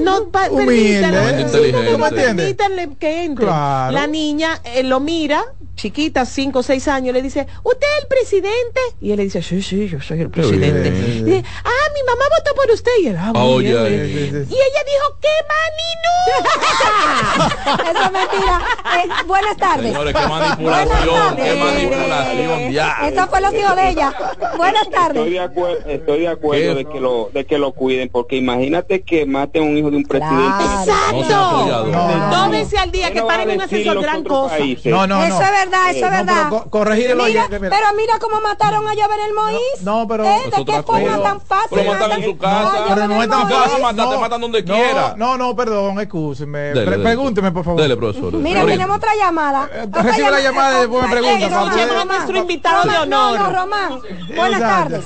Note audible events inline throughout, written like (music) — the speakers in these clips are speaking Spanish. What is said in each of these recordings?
no, pa- Humilde. permítanle, permítanle que entre. Claro. La niña eh, lo mira, chiquita, cinco o seis años, le dice, ¿usted es el presidente? Y él le dice, sí, sí, yo soy el presidente. Y dice, ah, mi mamá votó por usted. Y él, ah, bien, bien". Sí, sí, sí. Y ella dijo, ¡qué maninu! (laughs) Eso es mentira. Eh, buenas tardes. Señores, qué manipulación, qué manipulación, ya. Eso fue lo que dijo de ella. Buenas Estoy tardes. de acuerdo, estoy de acuerdo ¿Qué? de que lo de que lo cuiden, porque imagínate que maten a un hijo de un presidente. ¡Exacto! Dos veces al día ¿Qué que paren a un asesor gran cosa. países? No, no, no. Eso es verdad, eso es No, pero verdad. co- corregir el Mira, oyente, mira. pero mira cómo mataron a Jovenel Moïse. No, no, pero- ¿Eh? ¿De qué forma cosa. tan fácil? Pero matan en su casa. a Pero no es tan fácil. Te no, matan donde no, quiera. No, no, perdón, excúseme. Dele, Pre- dele. Pregúnteme, por favor. Dele, profesor. dele. Mira, tenemos otra llamada. Eh, recibe la llamada y después me Eh, pregunta, poder- Román. Nuestro invitado de honor. no, Román. Buenas tardes.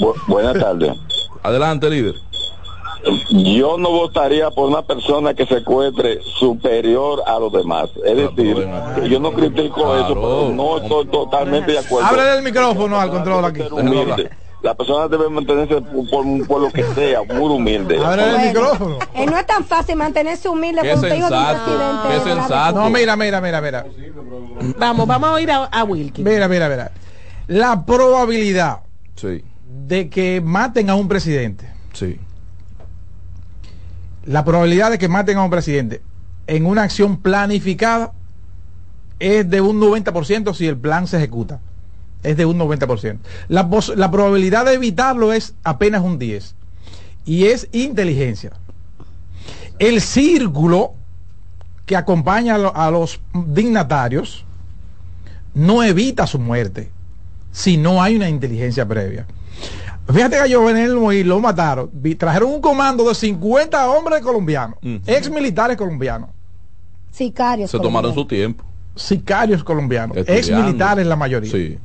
Bu- buenas tardes. (laughs) Adelante, líder. Yo no votaría por una persona que se encuentre superior a los demás. Es Ah, decir, que yo no critico Claro. eso, pero no estoy totalmente de acuerdo. Háblale del micrófono al control aquí. La persona debe mantenerse por, por- lo que sea, muy humilde. Del Bueno, micrófono. eh, no es tan fácil mantenerse humilde Qué sensato, qué sensato. No, mira, mira, mira, mira. Vamos, vamos a oír a, a Wilkin. Mira, mira, mira. La probabilidad Sí, de que maten a un presidente, sí. La probabilidad de que maten a un presidente en una acción planificada es de un 90% si el plan se ejecuta. Es de un 90%. La, la probabilidad de evitarlo es apenas un 10%. Y es inteligencia. El círculo que acompaña a, a los dignatarios no evita su muerte si no hay una inteligencia previa. Fíjate que a Jovenel Moïse lo mataron. Trajeron un comando de 50 hombres colombianos, Ujú. ex militares colombianos, Sicarios. Se tomaron su tiempo. sicarios colombianos, ex militares la mayoría, Sí,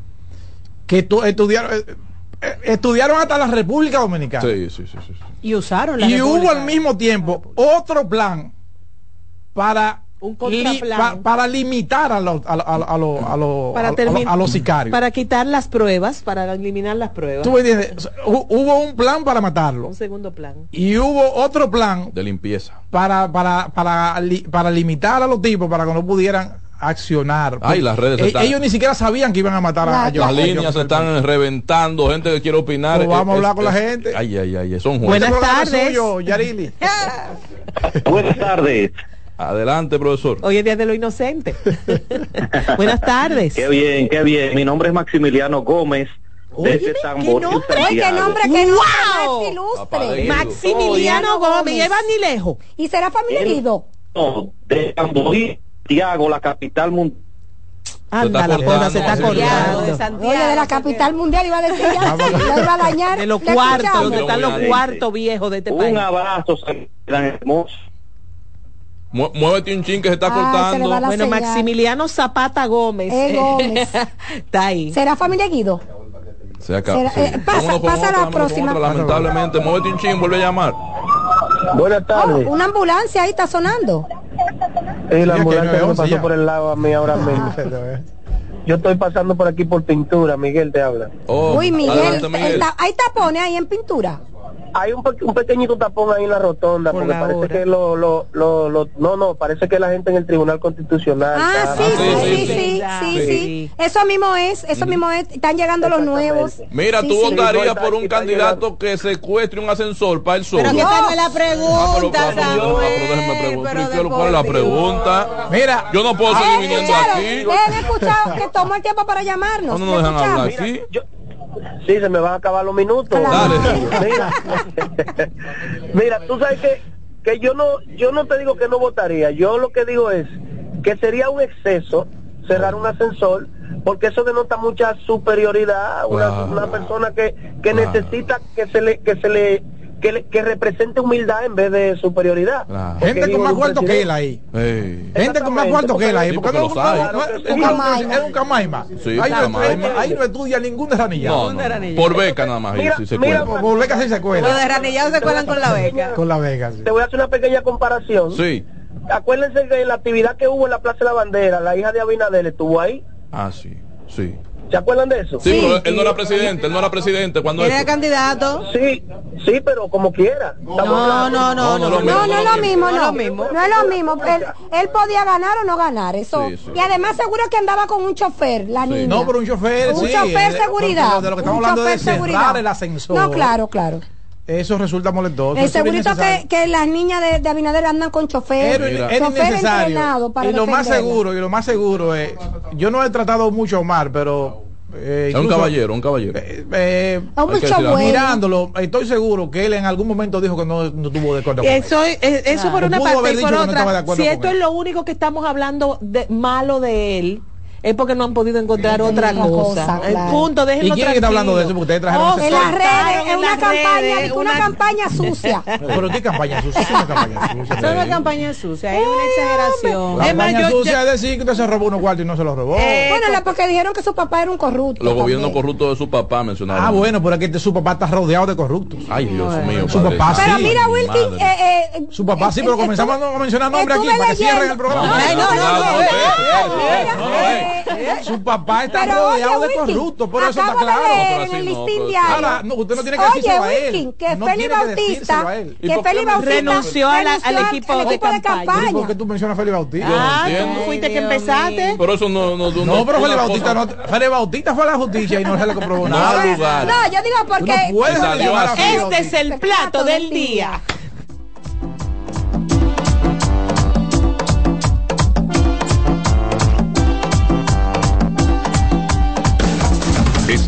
que tu- estudiaron, eh, eh, estudiaron hasta la República Dominicana. sí, sí, sí. sí, sí. Y usaron la Y hubo al mismo tiempo otro plan para Un contraplan. pa- para limitar a los a, a- a los- a los- para a- a- termin- a los sicarios. Para quitar las pruebas, para eliminar las pruebas. ¿Tú me entiendes? Hubo un plan para matarlo Un segundo plan. y hubo otro plan De limpieza. para para para li- para limitar a los tipos para que no pudieran accionar. Ay, las redes E- están- ellos ni siquiera sabían que iban a matar a, a Las líneas se están reventando, gente que quiere opinar. Pues vamos a Eh, hablar es- con la es- gente. Ay, ay, ay, son jueces. Buenas Este tardes. suyo, Yarili. (laughs) (laughs) Buenas tardes. Adelante, profesor. Hoy es día de lo inocente. (laughs) Buenas tardes. Qué bien, qué bien. Mi nombre es Maximiliano Gómez. Óyeme, ¿qué nombre? Oye, qué nombre, qué nombre ¡Wow! más ilustre. Maximiliano Gómez. Gómez, lleva ni lejos. ¿Y será familia herido? No, de Santiago, la capital mundial. Anda, la cosa se está. Oye, de la capital mundial iba a decir ya, lo iba a dañar. De los ¿Le cuartos, donde están los cuartos viejos de este país. Un abrazo, tan hermoso. Mu- Muévete un chin que se está cortando. Bueno, señal. Maximiliano Zapata Gómez. Eh, Gómez. (laughs) está ahí. ¿Será familia Guido? Se acaba. Será- eh, pasa- pasa otra, la próxima. otra, Lamentablemente, muévete un chin, vuelve a llamar. Buenas Oh, una ambulancia ahí está sonando. La ambulancia me 911 pasó ya. por el lado a mí ahora (laughs) mismo. Yo estoy pasando por aquí por pintura, Miguel te habla. Oh, Uy, Miguel, adelante, Miguel. está- hay tapones ahí en pintura. Hay un, un pequeñito tapón ahí en la rotonda, Por porque la parece hora. que lo, lo, lo, lo- no, no, parece que la gente en el Tribunal Constitucional. Ah, está- sí, sí, sí, sí, sí, sí, sí, sí. sí. Eso mismo es, eso mismo es. Están llegando los nuevos. Mira, Sí, tú sí. votarías por un candidato que secuestre un ascensor para el sol. Pero que no es la Ah, pregunta, pero, pero, pero déjeme Samuel. preguntar. Pero ¿Qué- ¿Cuál es la pregunta? Mira, Yo no puedo seguir Eh, viniendo escucharon, aquí. han escuchado que tomó el tiempo para llamarnos. No, no ¿Le nos dejan hablar aquí. Sí, se me van a acabar los minutos. Dale. Mira, (laughs) mira, tú sabes que, que yo no, yo no te digo que no votaría. Yo lo que digo es que sería un exceso cerrar un ascensor porque eso denota mucha superioridad una, una persona que, que necesita que se le que se le que, le- que represente humildad en vez de superioridad Claro. Gente con más cuarto que él ahí. Gente con más cuarto que él ahí. Sí, Porque no, los es Un un camaima. Sí, ahí, no, estudia- ahí no estudia ningún No, desranillado. no, por beca nada más. Mira, si se mira, cuela. Por beca sí se Los cuela. de Ranillado se cuelan con la beca. Con la Vega. sí. te voy a hacer una pequeña comparación Sí. acuérdense que la actividad que hubo en la Plaza de la Bandera la hija de Abinader estuvo ahí Ah, sí. Sí. ¿Se acuerdan de eso? Sí, Sí, pero él no era presidente, él no era presidente cuando Era candidato. Sí, sí, pero como quiera. No, no, no, No, no. no, No, no es lo mismo, No es no. lo mismo. No es lo mismo. Él, él podía ganar o no ganar, eso. Sí, sí. Y además seguro que andaba con un chofer, la niña. No, pero un chofer, Un sí, chofer de- seguridad. de- lo que estamos un hablando de chofer seguridad. el ascensor. No, claro, claro. Eso resulta molestoso. El es segurito que, que las niñas de, de Abinader andan con chofer. Era, Mira. era chofer innecesario. entrenado para y lo más seguro, y lo más seguro es, yo no he tratado mucho a Omar, pero eh, Es un caballero, un caballero. eh, eh, Es un mirándolo, estoy seguro que él en algún momento dijo que no, no tuvo de acuerdo con él. Eso, es- eso por una parte y por no otra. Si esto él. es lo único que estamos hablando de malo de él, es porque no han podido encontrar otra otra cosa. cosa, El claro. punto, déjenlo ¿Y quién está hablando de eso? Porque ustedes trajeron Oh, En las redes, en es una las campaña, una una- campaña sucia. Pero qué campaña sucia, es una campaña sucia. No es campaña sucia, es una exageración. La campaña yo- sucia yo- es decir que usted se robó unos cuartos y no se los robó. Eh, Bueno, la- porque dijeron que su papá era un corrupto. Los gobiernos corruptos de su papá mencionaron. ah, bueno, pero es que su papá está rodeado de corruptos. Ay, Dios mío. Su padre papá. Pero sí, mira, Mi Wilkin, eh, eh, Su papá sí, pero comenzamos a mencionar nombres aquí para que cierren el programa. No, no, no, no, eh, no, Su papá está Pero rodeado oye, de corruptos, por eso está claro. leer en el no, listín pero- diario. Ahora, no, usted no tiene que Oye, decírselo a él. Wilkin, que No Félix tiene que decírselo Bautista, a él. ¿Y que me- Bautista Renunció a la- al renunció equipo de campaña. ¿Y por qué tú mencionas a Félix Bautista? Ah, Yo no tú fuiste que empezaste. mío. Pero eso no, no, No, pero Félix Bautista no. Félix Bautista fue a la justicia y no se le comprobó No nada. al. No, yo digo porque no Este es el plato del día.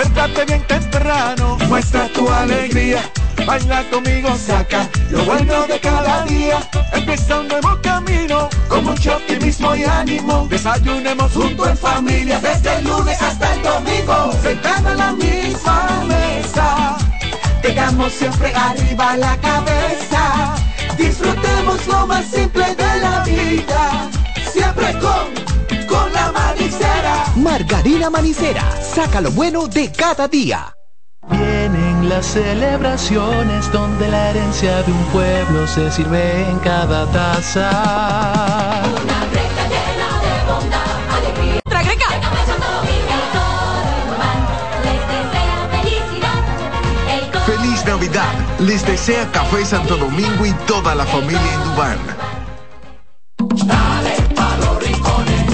Despiértate bien temprano, muestra tu alegría. Baila conmigo, saca lo bueno de cada día. Empieza un nuevo camino, con mucho optimismo y ánimo. Desayunemos junto en familia, desde el lunes hasta el domingo. Sentado en la misma mesa, tengamos siempre arriba la cabeza. Disfrutemos lo más simple de la vida, siempre con, con la manicera. Margarina Manicera, saca lo bueno de cada día. Vienen las celebraciones donde la herencia de un pueblo se sirve en cada taza. ¡Tragreca! Feliz Navidad. Les desea Café Santo Domingo y toda la familia en Dubán.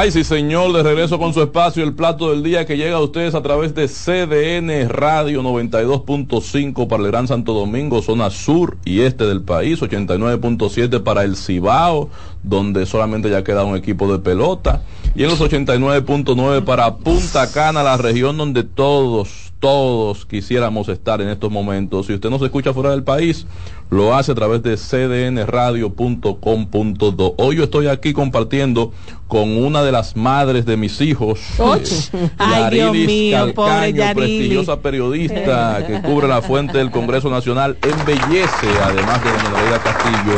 Ay, sí, señor, de regreso con su espacio, el plato del día que llega a ustedes a través de CDN Radio 92.5 para el Gran Santo Domingo, zona sur y este del país, 89.7 para el Cibao, donde solamente ya queda un equipo de pelota, y en los 89.9 para Punta Cana, la región donde todos, todos quisiéramos estar en estos momentos. Si usted nos escucha fuera del país, lo hace a través de cdnradio.com.do. Hoy yo estoy aquí compartiendo con una de las madres de mis hijos, (laughs) eh, Yarilis mío, Calcaño, prestigiosa periodista (laughs) que cubre la fuente del Congreso Nacional, embellece, además de Nereida Castillo,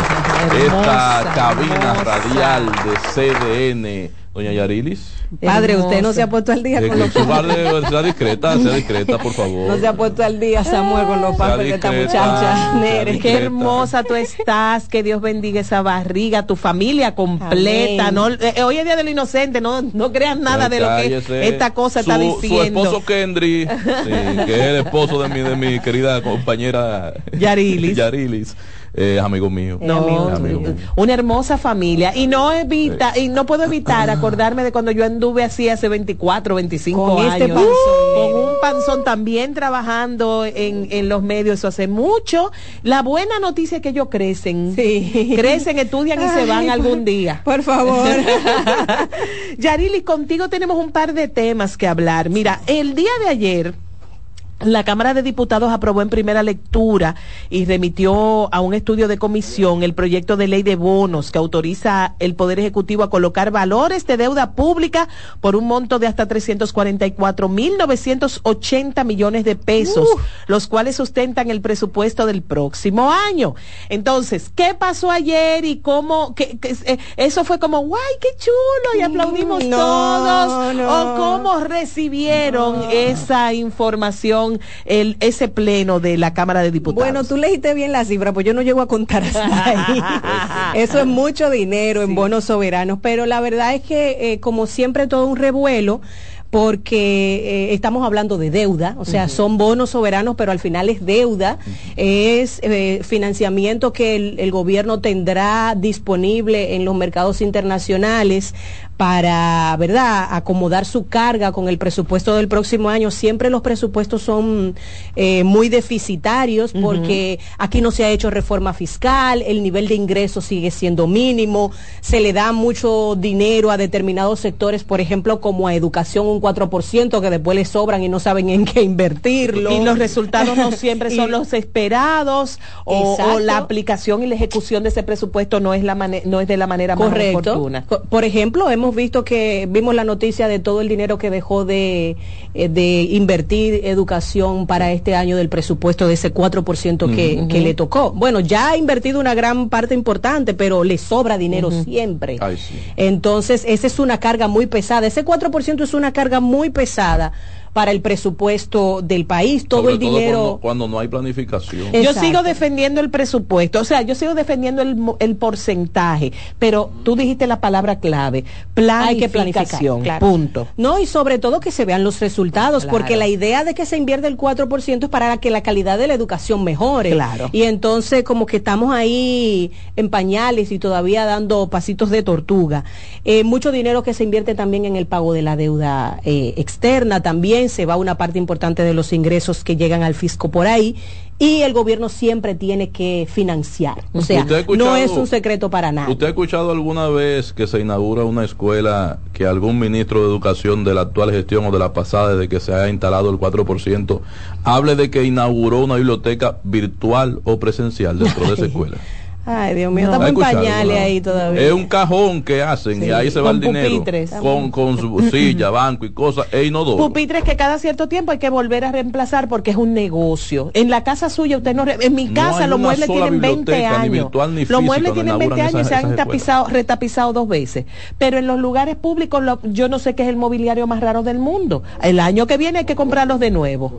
esta cabina hermosa. radial de CDN. Doña Yarilis. Padre, usted no se ha puesto al día Eh, con los su padre sea discreta, sea discreta, por favor. No se ha puesto al día Samuel con los papeles de esta muchacha. Nere. Qué hermosa tú estás, que Dios bendiga esa barriga, tu familia completa. Amén. No, eh, hoy es día de lo inocente, no, no creas nada de lo que esta cosa está diciendo. Su esposo Kendry, (laughs) sí, que es el esposo de mi, de mi querida compañera Yarilis. (laughs) Yarilis, eh, es amigo mío. No, Es amigo mío. una hermosa familia y no evita y no puedo evitar acordarme de cuando yo anduve así hace 24, 25 Con años este panzón, con un panzón también trabajando en, en los medios eso hace mucho. La buena noticia es que ellos crecen, crecen, estudian y se van por- algún día. Por favor. (laughs) Yarili, contigo tenemos un par de temas que hablar. Mira, el día de ayer la Cámara de Diputados aprobó en primera lectura y remitió a un estudio de comisión el proyecto de ley de bonos que autoriza el Poder Ejecutivo a colocar valores de deuda pública por un monto de hasta 344.980 millones de pesos, los cuales sustentan el presupuesto del próximo año. Entonces, ¿qué pasó ayer y cómo? que- que- eh, eso fue como, ¡guay, qué chulo! Y aplaudimos No, todos. no. ¿O cómo recibieron esa información, el, ese pleno de la Cámara de Diputados? Bueno, tú leíste bien la cifra, pues yo no llego a contar hasta (laughs) ahí. Eso es mucho dinero en bonos soberanos, pero la verdad es que, eh, como siempre, todo un revuelo porque eh, estamos hablando de deuda, o sea, son bonos soberanos, pero al final es deuda, es eh, financiamiento que el, el gobierno tendrá disponible en los mercados internacionales para, ¿verdad?, acomodar su carga con el presupuesto del próximo año. Siempre los presupuestos son eh, muy deficitarios porque aquí no se ha hecho reforma fiscal, el nivel de ingresos sigue siendo mínimo, se le da mucho dinero a determinados sectores, por ejemplo, como a educación un 4%, que después le sobran y no saben en qué invertirlo. Y los resultados no siempre (laughs) son Y- los esperados o, la aplicación y la ejecución de ese presupuesto no es la no es de la manera más oportuna. Por ejemplo, hemos visto que vimos la noticia de todo el dinero que dejó de, eh, de invertir educación para este año del presupuesto de ese 4% que, que le tocó. Bueno, ya ha invertido una gran parte importante, pero le sobra dinero siempre. Ay, sí. Entonces, esa es una carga muy pesada. Ese 4% es una carga muy pesada para el presupuesto del país. Todo Sobre el todo dinero... cuando, cuando no hay planificación. Yo sigo defendiendo el presupuesto, o sea, yo sigo defendiendo el, mo- el porcentaje, pero tú dijiste la palabra clave, Hay que planificar, planificación, claro. punto. No, y sobre todo que se vean los resultados, Claro. porque la idea de que se invierte el 4% es para que la calidad de la educación mejore. Claro. Y entonces como que estamos ahí en pañales y todavía dando pasitos de tortuga. Eh, mucho dinero que se invierte también en el pago de la deuda eh, externa, también se va una parte importante de los ingresos que llegan al fisco por ahí. Y el gobierno siempre tiene que financiar. O sea, ¿Usted ha no es un secreto para nada. ¿Usted ha escuchado alguna vez que se inaugura una escuela que algún ministro de educación de la actual gestión o de la pasada, desde que se haya instalado el 4%, hable de que inauguró una biblioteca virtual o presencial dentro de esa escuela? Ay, Dios mío, No. estamos ¿Ha en pañales no? ahí todavía. Es un cajón que hacen y ahí se va Con el dinero pupitres. con, con su silla, banco y cosas e inodoro. Pupitres que cada cierto tiempo hay que volver a reemplazar porque es un negocio. En la casa suya usted no... En mi casa los muebles tienen 20 biblioteca, ni años. virtual ni los muebles tienen 20 inauguran años y se han tapizado, retapizado dos veces. Pero en los lugares públicos lo- yo no sé qué es el mobiliario más raro del mundo. El año que viene hay que comprarlos de nuevo.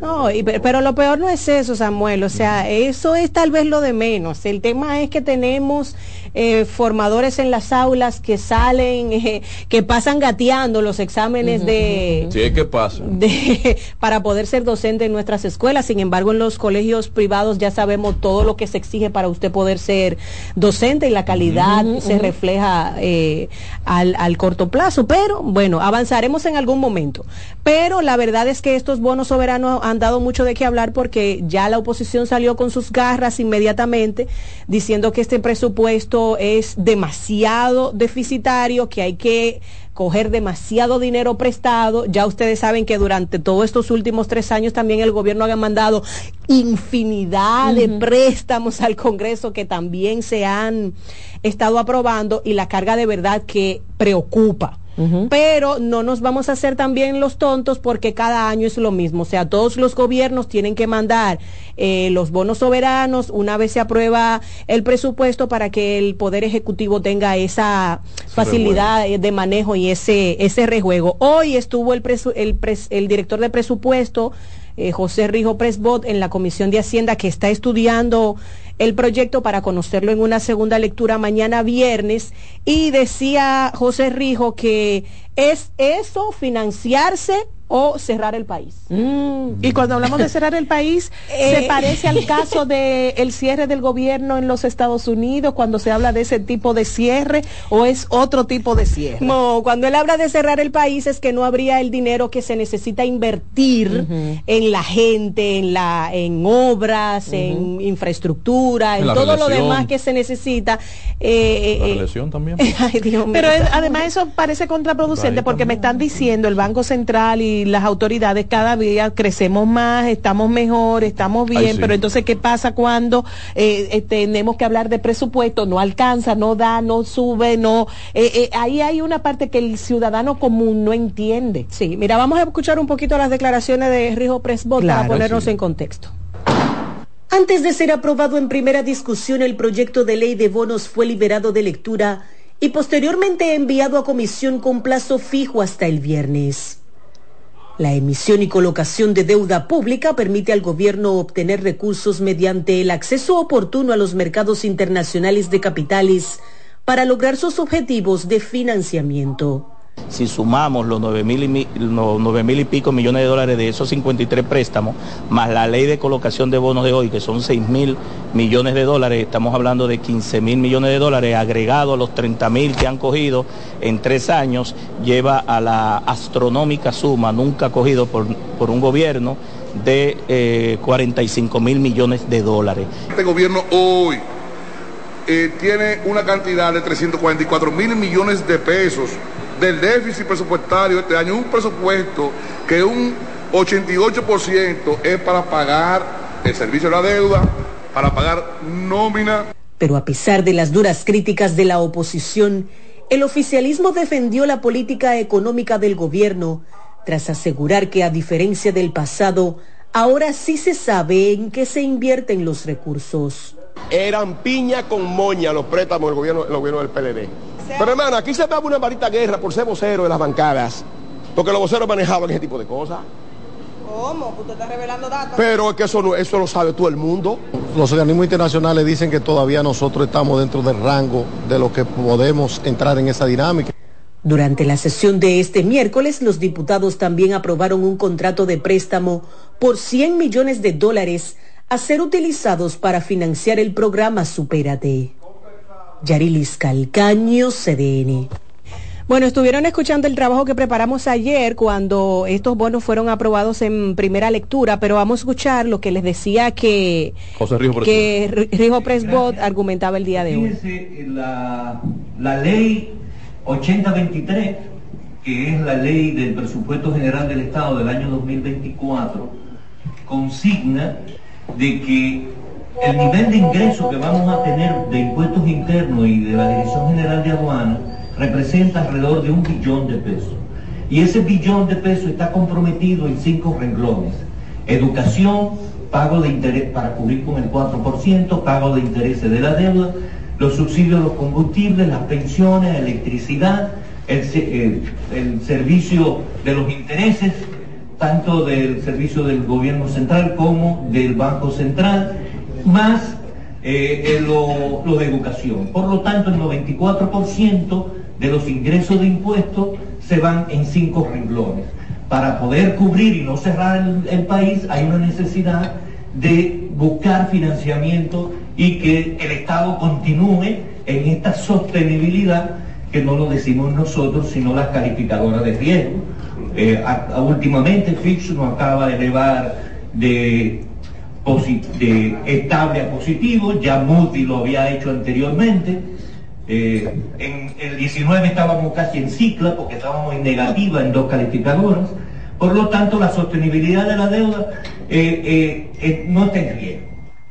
No, y pero lo peor no es eso, Samuel. O sea, eso es tal vez lo de menos. El tema es que tenemos eh, formadores en las aulas que salen, (laughs) eh, que pasan gateando los exámenes de, Si es que pasa. de- (laughs) para poder ser docente en nuestras escuelas. Sin embargo, en los colegios privados ya sabemos todo lo que se exige para usted poder ser docente y la calidad se refleja eh, al, al corto plazo. Pero bueno, avanzaremos en algún momento. Pero la verdad es que estos bonos soberanos han dado mucho de qué hablar porque ya la oposición salió con sus garras inmediatamente diciendo que este presupuesto es demasiado deficitario, que hay que coger demasiado dinero prestado. Ya ustedes saben que durante todos estos últimos tres años también el gobierno ha mandado infinidad de préstamos al Congreso que también se han estado aprobando y la carga de verdad que preocupa. Pero no nos vamos a hacer también los tontos porque cada año es lo mismo. O sea, todos los gobiernos tienen que mandar eh, los bonos soberanos una vez se aprueba el presupuesto para que el Poder Ejecutivo tenga esa facilidad de manejo y ese, ese rejuego. Hoy estuvo el, presu- el, pres- el director de presupuesto, eh, José Rijo Presbot, en la Comisión de Hacienda que está estudiando el proyecto para conocerlo en una segunda lectura mañana viernes. Y decía José Rijo que es eso financiarse o cerrar el país. Y cuando hablamos de cerrar el país, (laughs) Eh. ¿se parece al caso del el cierre del gobierno en los Estados Unidos cuando se habla de ese tipo de cierre o es otro tipo de cierre? No, cuando él habla de cerrar el país es que no habría el dinero que se necesita invertir en la gente, en la, en obras, en infraestructura, en, todo lo demás que se necesita. Eh, La eh, relación también. (laughs) Ay, Dios mío. Pero es- además eso parece contraproducente porque me están diciendo el Banco Central y las autoridades cada día crecemos más, estamos mejor, estamos bien, Ay, sí. pero entonces ¿qué pasa cuando eh, eh, tenemos que hablar de presupuesto? No alcanza, no da, no sube, no... eh, eh, ahí hay una parte que el ciudadano común no entiende. Sí, mira, vamos a escuchar un poquito las declaraciones de Rijo Presbot para ponernos sí. en contexto. Antes de ser aprobado en primera discusión, el proyecto de ley de bonos fue liberado de lectura y posteriormente enviado a comisión con plazo fijo hasta el viernes. La emisión y colocación de deuda pública permite al gobierno obtener recursos mediante el acceso oportuno a los mercados internacionales de capitales para lograr sus objetivos de financiamiento. Si sumamos los 9 mil y, mi- los 9 mil y pico millones de dólares de esos 53 préstamos, más la ley de colocación de bonos de hoy, que son 6 mil millones de dólares, estamos hablando de 15 mil millones de dólares agregado a los 30 mil que han cogido en tres años, lleva a la astronómica suma nunca cogido por, por un gobierno de eh, 45 mil millones de dólares. Este gobierno hoy eh, tiene una cantidad de 344 mil millones de pesos del déficit presupuestario este año, un presupuesto que un 88% es para pagar el servicio de la deuda, para pagar nómina. Pero a pesar de las duras críticas de la oposición, el oficialismo defendió la política económica del gobierno tras asegurar que a diferencia del pasado, ahora sí se sabe en qué se invierten los recursos. eran piña con moña los préstamos del gobierno, el gobierno del PLD. Pero hermano, aquí se daba una marita guerra por ser vocero de las bancadas, porque los voceros manejaban ese tipo de cosas. ¿Cómo? Usted está revelando datos. Pero es que eso, no, eso lo sabe todo el mundo. Los organismos internacionales dicen que todavía nosotros estamos dentro del rango de lo que podemos entrar en esa dinámica. Durante la sesión de este miércoles, los diputados también aprobaron un contrato de préstamo por 100 millones de dólares a ser utilizados para financiar el programa Supérate. Yarilis Calcaño, CDN. Bueno, estuvieron escuchando el trabajo que preparamos ayer cuando estos bonos fueron aprobados en primera lectura, pero vamos a escuchar lo que les decía que, José Rijo Presbot. que Rijo Presbot argumentaba el día de hoy. Fíjese, la, la ley 8023, que es la ley del presupuesto general del Estado del año 2024, consigna de que el nivel de ingreso que vamos a tener de impuestos internos y de la Dirección General de Aduanas representa alrededor de un billón de pesos. Y ese billón de pesos está comprometido en cinco renglones. Educación, pago de interés para cubrir con el 4%, pago de intereses de la deuda, los subsidios de los combustibles, las pensiones, electricidad, el- el servicio de los intereses, tanto del servicio del gobierno central como del Banco Central, más eh, lo, de educación. Por lo tanto, el 94% de los ingresos de impuestos se van en cinco renglones. Para poder cubrir y no cerrar el, país hay una necesidad de buscar financiamiento y que el Estado continúe en esta sostenibilidad que no lo decimos nosotros, sino las calificadoras de riesgo. Eh, últimamente Fitch nos acaba de elevar de, de estable a positivo, ya Moody lo había hecho anteriormente. Eh, en el 19 estábamos casi en cicla porque estábamos en negativa en dos calificadoras. Por lo tanto, la sostenibilidad de la deuda eh, eh, no está en riesgo.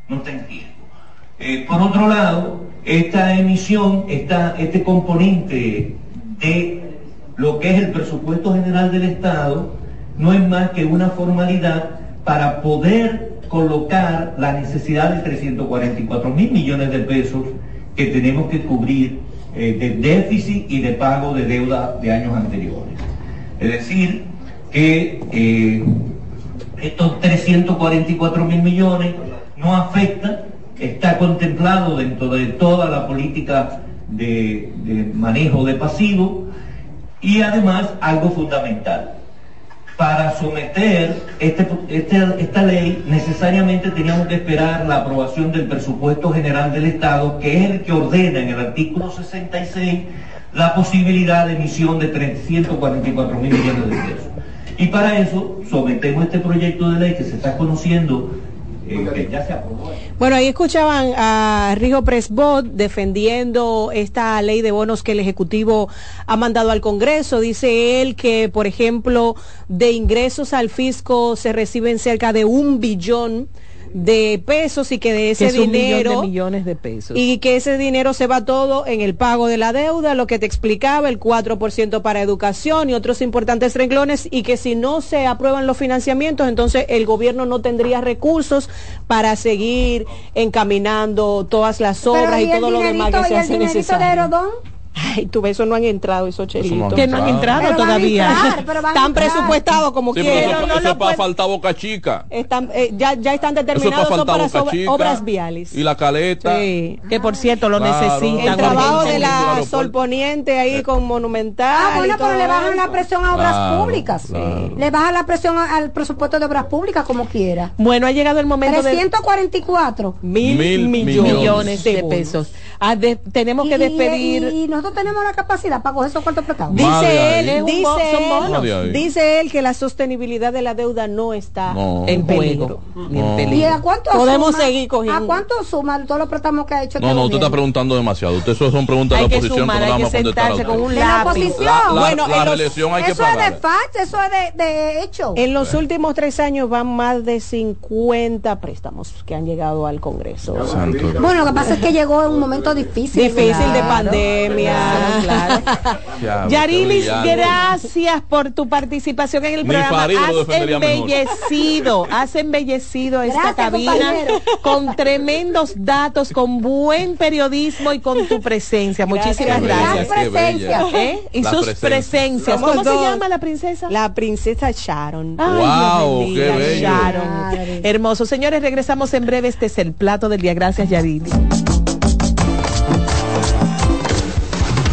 No está en riesgo. Por otro lado, esta emisión, esta, este componente de lo que es el presupuesto general del Estado, no es más que una formalidad para poder colocar la necesidad de 344 mil millones de pesos que tenemos que cubrir eh, de déficit y de pago de deuda de años anteriores. Es decir, que eh, estos 344 mil millones no afectan, está contemplado dentro de toda la política de, de manejo de pasivo y además algo fundamental. Para someter este, este- esta ley necesariamente teníamos que esperar la aprobación del presupuesto general del Estado, que es el que ordena en el artículo 66 la posibilidad de emisión de 344 mil millones de pesos. Y para eso sometemos este proyecto de ley que se está conociendo, que ya se aprobó. Bueno, ahí escuchaban a Rijo Presbot defendiendo esta ley de bonos que el Ejecutivo ha mandado al Congreso. Dice él que, por ejemplo, de ingresos al fisco se reciben cerca de un billón de pesos y que de Que ese es un millón dinero de millones de pesos. y que ese dinero se va todo en el pago de la deuda, lo que te explicaba, el 4% para educación y otros importantes renglones, y que si no se aprueban los financiamientos, entonces el gobierno no tendría recursos para seguir encaminando todas las Pero, obras y, ¿y el todo lo demás que se hace de necesario. Herodón? Ay, tú ves, eso no han entrado esos chelitos. Que no han entrado Pero van a todavía. entrar, pero van a Están presupuestados como Sí, eso, No, eso no es para faltar boca chica. están, eh, ya, ya están Eso es para determinados son para chica. obras viales. Y la caleta. Sí. Que por cierto lo Claro. necesitan. El trabajo de la. Sol Poniente ahí con Monumental. Ah, bueno, pero le bajan la presión a obras Claro, públicas. claro. Le bajan la presión al presupuesto de obras públicas como quiera. Bueno, ha llegado el momento de 344. Mil, Mil millones, millones de pesos. Ah, de- tenemos que despedir. Y, y nosotros tenemos la capacidad para coger esos cuartos prestados. Dice él, dice, Son él, dice él que la sostenibilidad de la deuda no está No. en peligro. ni en No. ¿Y peligro. a cuánto Podemos suma- seguir cogiendo. ¿A cuánto suman todos los préstamos que ha hecho No, este no, usted está preguntando demasiado. Usted eso son preguntas Hay de la que oposición sumar, hay que sentarse con un la lápiz. La, la- Bueno, la en los- reelección hay que Eso es de fax, eso es de, de hecho. En los últimos tres años van más de 50 préstamos que han llegado al Congreso. Bueno, lo que pasa es que llegó en un momento difícil. Difícil de pandemia. Claro. (laughs) Ya, Yarilis, gracias por tu participación en el programa. Has mejor. embellecido, has embellecido esta Gracias, cabina compañero. con tremendos datos, con buen periodismo y con tu presencia. Muchísimas gracias. ¿Eh? Y La sus presencia. presencias. Somos ¿Cómo se llama la princesa? La princesa Sharon. Ay, Wow, Dios bendiga, qué bello. Sharon. Hermoso. Señores, regresamos en breve. Este es el plato del día. Gracias, Yarilis.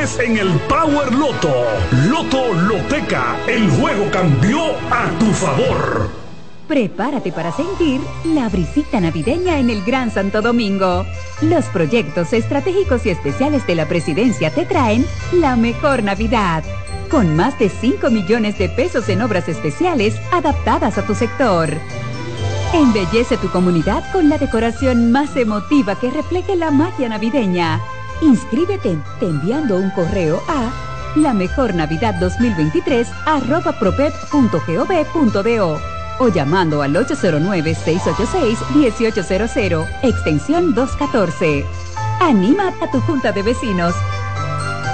en el Power Loto. Loto Loteca, el juego cambió a tu favor. Prepárate para sentir la brisita navideña en el Gran Santo Domingo. Los proyectos estratégicos y especiales de la presidencia te traen la mejor Navidad. Con más de 5 millones de pesos en obras especiales adaptadas a tu sector. Embellece tu comunidad con la decoración más emotiva que refleje la magia navideña. Inscríbete te enviando un correo a la mejor Navidad 2023 arroba propet.gov.do o llamando al 809-686-1800, extensión 214. Anima a tu junta de vecinos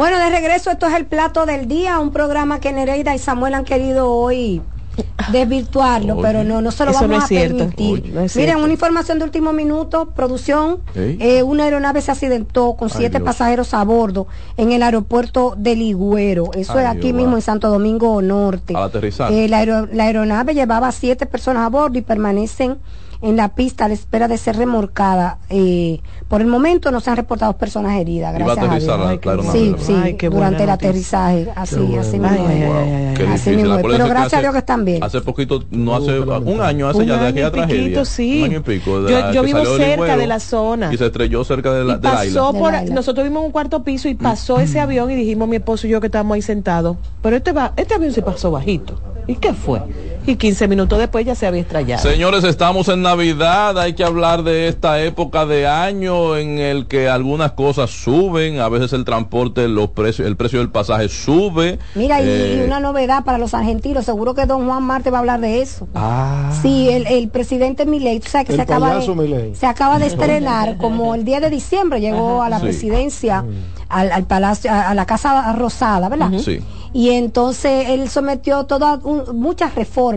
Bueno, de regreso, esto es el plato del día, un programa que Nereida y Samuel han querido hoy desvirtuarlo, pero no, no se lo vamos a permitir. Miren, una información de último minuto, producción, eh, una aeronave se accidentó con siete pasajeros a bordo en el aeropuerto de Ligüero, eso es aquí mismo en Santo Domingo Norte. Al aterrizar. Eh, la, aeronave llevaba siete personas a bordo y permanecen en la pista a la espera de ser remolcada. Eh, por el momento no se han reportado personas heridas, gracias a, Dios. sí, sí, durante el aterrizaje, así, así mismo. Pero gracias a Dios que están bien. Hace poquito, no hace un año hace ya de aquella tragedia. Sí. Un año y pico. yo, vivo cerca de la zona. Y se estrelló cerca de la, pasó por, Nosotros vimos un cuarto piso y pasó ese avión y dijimos mi esposo y yo que estábamos ahí sentados. Pero este, va, este avión se pasó bajito. ¿Y qué fue? Y 15 minutos después ya se había estrellado. Señores, estamos en Navidad, hay que hablar de esta época de año en el que algunas cosas suben, a veces el transporte, los precios, el precio del pasaje sube. Mira, y eh, una novedad para los argentinos, seguro que don Juan Marte va a hablar de eso. Ah. Sí, el, presidente Milei, o que se acaba, de, se acaba de estrenar, como el día de diciembre llegó a la presidencia, al, al, palacio, a, la Casa Rosada, ¿verdad? Sí y entonces él sometió todas muchas reformas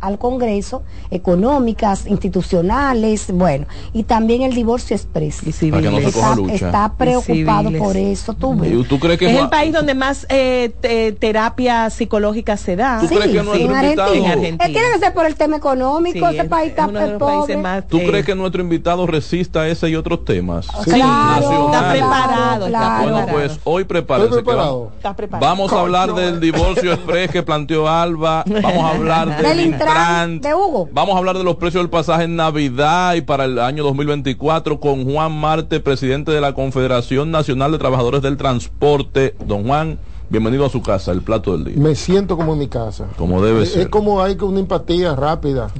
al Congreso, económicas, institucionales, bueno, y también el divorcio expreso. está, preocupado por eso. ¿tú, crees que es el país donde más eh, terapia psicológica se da? ¿Tú crees que nuestro invitado... En Argentina. tiene que ser por el tema económico, ese país está pobre. Más, ¿Tú crees que nuestro invitado resista ese y otros temas? Sí, está preparado. Bueno, pues hoy prepárese. Vamos a hablar de del divorcio express que planteó Alba. Vamos a hablar (laughs) del, Intran, de Hugo. Vamos a hablar de los precios del pasaje en Navidad y para el año 2024 con Juan Marte, presidente de la Confederación Nacional de Trabajadores del Transporte. Don Juan. Bienvenido a su casa, el plato del día. Me siento como en mi casa. Como debe ser. Es como hay una empatía rápida.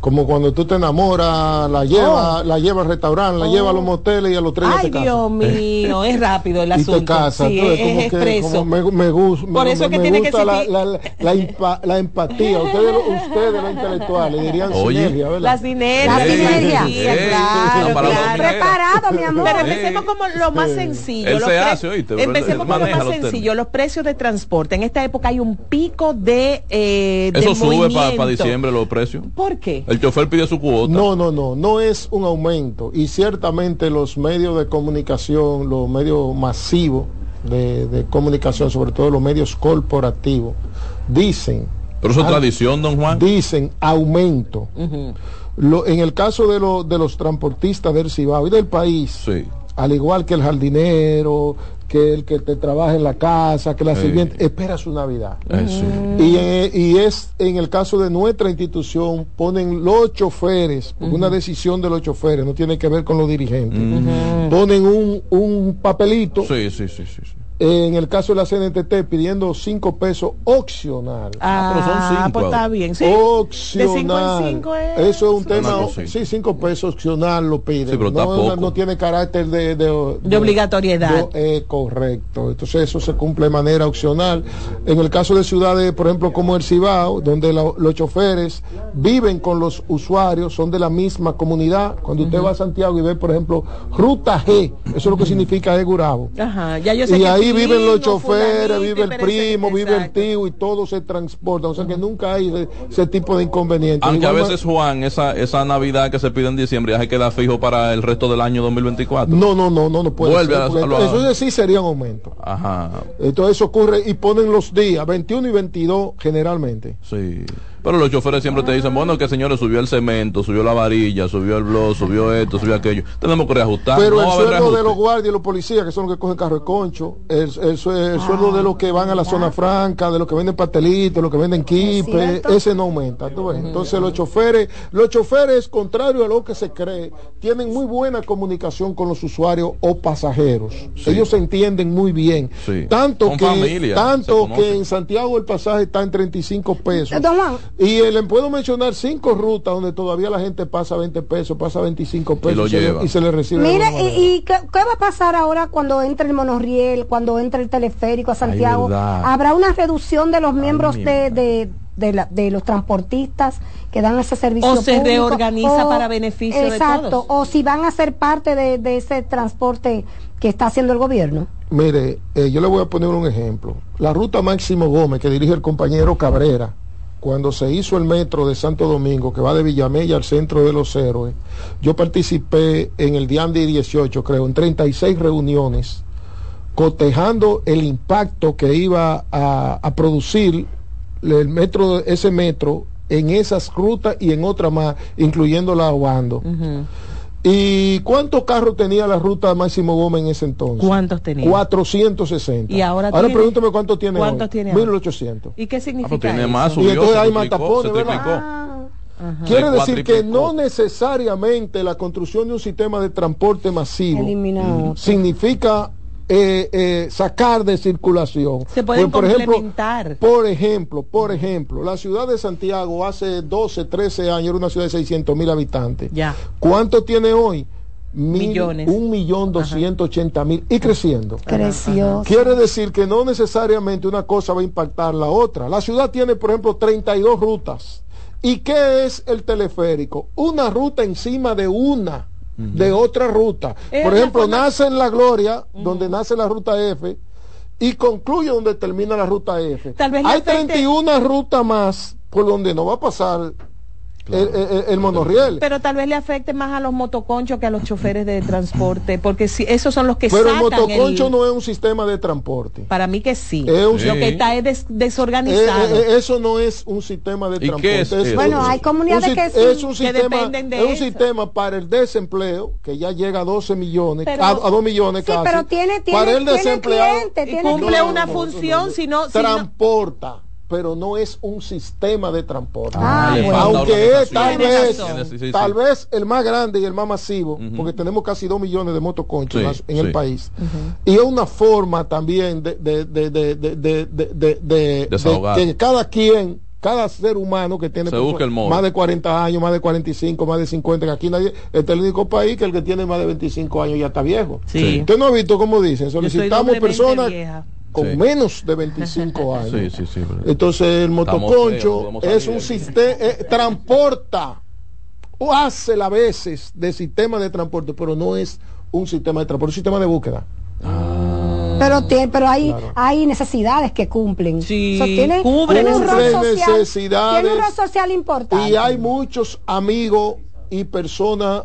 como cuando tú te enamoras, la lleva, oh. la lleva al restaurante, la lleva a los oh. moteles y a los tres Ay, Dios mío, es rápido el asunto. (laughs) Y te casa, sí, es, expreso. me, me, gusta, Por eso que tiene gusta que la, la, la, la, empatía. Ustedes, ustedes los intelectuales dirían sinergia, ¿verdad? La sinergia. La sinergia, claro, claro. Preparado, mi amor. Pero empecemos como lo más sencillo. Él se hace, oíste. Empecemos con lo más sencillo sencillo, los precios de transporte. En esta época hay un pico de... Eh, Eso sube para diciembre los precios. ¿Por qué? El chofer pide su cuota. No, no, no, no es un aumento. Y ciertamente los medios de comunicación, los medios masivos de, comunicación, sobre todo los medios corporativos, dicen... Pero eso es tradición, don Juan. Dicen aumento. en el caso de, de los transportistas del Cibao y del país, sí. al igual que el jardinero, que el que te trabaja en la casa, que la sirviente, espera su Navidad. Eh, y, es en el caso de nuestra institución, ponen los choferes, una decisión de los choferes, no tiene que ver con los dirigentes, ponen un, un papelito. Sí, sí, sí, sí en el caso de la CNTT pidiendo 5 pesos opcional. Ah, pero son 5. Ah, pues está bien, sí. Opcional. De 5 es... Eso es un tema. Sí, 5 pesos opcional lo piden. no, no, tiene carácter de, de, obligatoriedad. Eh, correcto. Entonces eso se cumple de manera opcional. En el caso de ciudades, por ejemplo, como el Cibao, donde los choferes viven con los usuarios, son de la misma comunidad. Cuando usted va a Santiago y ve, por ejemplo, Ruta G, eso es lo que significa Egurabo. Ajá, ya yo sé y ahí viven los choferes, vive el primo, vive el tío y todo se transporta. O sea que nunca hay ese, tipo de inconvenientes. Aunque a veces, Juan, esa, esa Navidad que se pide en diciembre ya se queda fijo para el resto del año 2024. No, no, no, no, no puede ser, Eso sí sería un aumento. Ajá. Entonces eso ocurre y ponen los días 21 y 22 generalmente. Sí. Pero los choferes siempre te dicen, bueno, que señores, subió el cemento, subió la varilla, subió el blog, subió esto, subió aquello. Tenemos que reajustar. Pero el sueldo de los guardias y los policías, que son los que cogen carro de concho, el, el, sueldo de los que van a la zona franca, de los que venden pastelitos, los que venden kipe, ese no aumenta. Entonces los choferes, los choferes, contrario a lo que se cree, tienen muy buena comunicación con los usuarios o pasajeros. Ellos se entienden muy bien. Tanto, que, tanto que en Santiago el pasaje está en 35 pesos. Y le puedo mencionar cinco rutas donde todavía la gente pasa 20 pesos, pasa 25 pesos y, se, le, recibe. Mire, ¿y, qué, va a pasar ahora cuando entre el monorriel, cuando entre el teleférico a Santiago? ¿Habrá una reducción de los miembros de, de, los transportistas que dan ese servicio. O se reorganiza para beneficio de todos. Exacto, o si van a ser parte de, ese transporte que está haciendo el gobierno. Mire, eh, yo le voy a poner un ejemplo. La ruta Máximo Gómez que dirige el compañero Cabrera, cuando se hizo el metro de Santo Domingo, que va de Villamella al centro de los héroes, yo participé en el Diandi 18, creo, en 36 reuniones, cotejando el impacto que iba a, producir el metro, ese metro en esas rutas y en otras más, incluyendo la Obando. ¿Y cuántos carros tenía la ruta Máximo Gómez en ese entonces? ¿Cuántos tenía? 460. Y ahora Ahora pregúntame cuántos tiene ¿Cuántos hoy. tiene ahora? 1800. ¿Y qué Ah, significa pues tiene eso? más, Y entonces se hay más tapones, se ¿verdad? Quiere decir que no necesariamente la construcción de un sistema de transporte masivo Eliminado. significa eh, eh, sacar de circulación. Se pueden Pues, por ejemplo, complementar. por ejemplo, por ejemplo, la ciudad de Santiago hace 12, 13 años era una ciudad de 600 mil habitantes. Ya. ¿Cuánto tiene hoy? Mil- Millones. Un millón doscientos ochenta mil y creciendo. Creció. Quiere decir que no necesariamente una cosa va a impactar la otra. La ciudad tiene, por ejemplo, 32 rutas. ¿Y qué es el teleférico? Una ruta encima de una, de otra ruta. Por ejemplo, nace en La Gloria, donde nace la ruta F, y concluye donde termina la ruta F. Tal vez Hay afecte- 31 rutas más por donde no va a pasar el, el- el monorriel. Pero tal vez le afecte más a los motoconchos que a los choferes de transporte, porque si esos son los que Pero el sacan motoconcho el- no es un sistema de transporte. Para mí que sí. Es un- Lo que está es des- desorganizado. Eh, eh, eso no es un sistema de ¿Y transporte. qué es eso? Bueno, hay comunidades un, que sí, es un que sistema, dependen de es un eso. sistema para el desempleo que ya llega a 12 millones, Pero- a, a 2 millones Sí, casi. pero tiene, tiene, para el tiene desempleado cliente, tiene cumple No, una no, función, no, no. si no, si no- transporta, pero no es un sistema de transporte. Ah, bueno. falta Aunque es tal vez, tal vez el más grande y el más masivo, porque tenemos casi 2 millones de motoconchos Sí, en el país. Y es una forma también de, de, de, de, de, de, de- de- de- Desahogar. de que cada quien, cada ser humano que tiene más de 40 años, más de 45, más de 50, que aquí nadie, este es el único país que el que tiene más de 25 años ya está viejo. Sí. Usted no ha visto cómo dicen, solicitamos personas vieja. Con Sí. menos de 25 (laughs) años. Sí, sí, sí. pero- Entonces el feos, motoconcho es un sistema, transporta o hace a veces de sistema de transporte, pero no es un sistema de transporte, es un sistema de búsqueda. Pero, tiene, pero hay, Claro. hay necesidades que cumplen. Sí, O sea, tiene, cubren tiene un rol Cumple social, necesidades. tiene un rol social importante. Y hay muchos amigos y personas